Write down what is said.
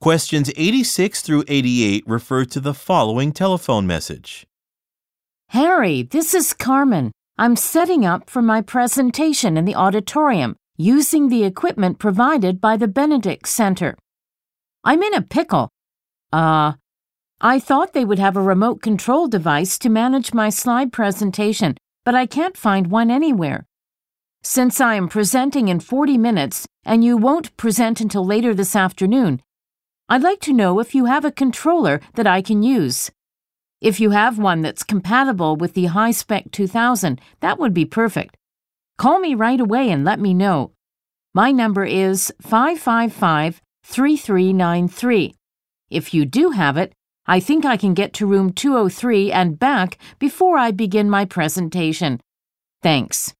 Questions 86 through 88 refer to the following telephone message. Harry, this is Carmen. I'm setting up for my presentation in the auditorium using the equipment provided by the Benedict Center. I'm in a pickle. Uh, I thought they would have a remote control device to manage my slide presentation, but I can't find one anywhere. Since I am presenting in 40 minutes and you won't present until later this afternoon, I'd like to know if you have a controller that I can use. If you have one that's compatible with the HighSpec 2000, that would be perfect. Call me right away and let me know. My number is 555 3393. If you do have it, I think I can get to room 203 and back before I begin my presentation. Thanks.